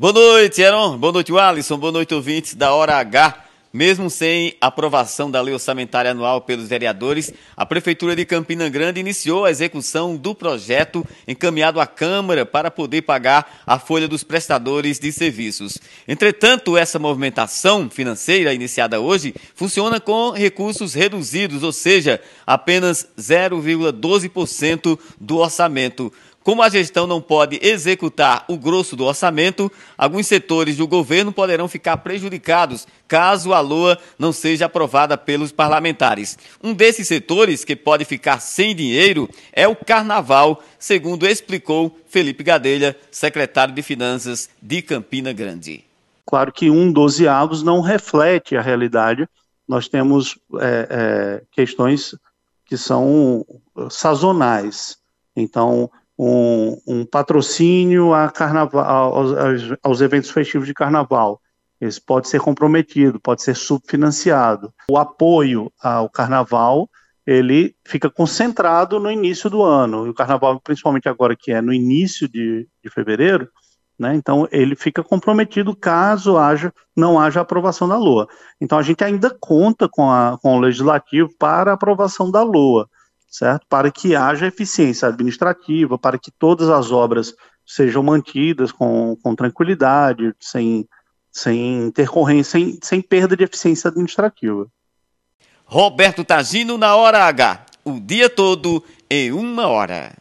Boa noite, Heron. Boa noite, Alisson. Boa noite, ouvintes da Hora H. Mesmo sem aprovação da lei orçamentária anual pelos vereadores, a Prefeitura de Campina Grande iniciou a execução do projeto encaminhado à Câmara para poder pagar a folha dos prestadores de serviços. Entretanto, essa movimentação financeira iniciada hoje funciona com recursos reduzidos, ou seja, apenas 0,12% do orçamento. Como a gestão não pode executar o grosso do orçamento, alguns setores do governo poderão ficar prejudicados caso a LOA não seja aprovada pelos parlamentares. Um desses setores que pode ficar sem dinheiro é o carnaval, segundo explicou Felipe Gadelha, secretário de Finanças de Campina Grande. Claro que um dozeavos não reflete a realidade. Nós temos é, é, questões que são sazonais. Então, um, um patrocínio a carnaval, aos, aos, eventos festivos de carnaval. Esse pode ser comprometido, pode ser subfinanciado. O apoio ao carnaval ele fica concentrado no início do ano. E o carnaval, principalmente agora que é no início de, de fevereiro, né, então ele fica comprometido caso haja, não haja aprovação da LOA. Então a gente ainda conta com, a, com o legislativo para aprovação da LOA certo? Para que haja eficiência administrativa, para que todas as obras sejam mantidas com, com tranquilidade, sem, sem intercorrência, sem, sem perda de eficiência administrativa. Roberto Tagino na hora H, o dia todo em uma hora.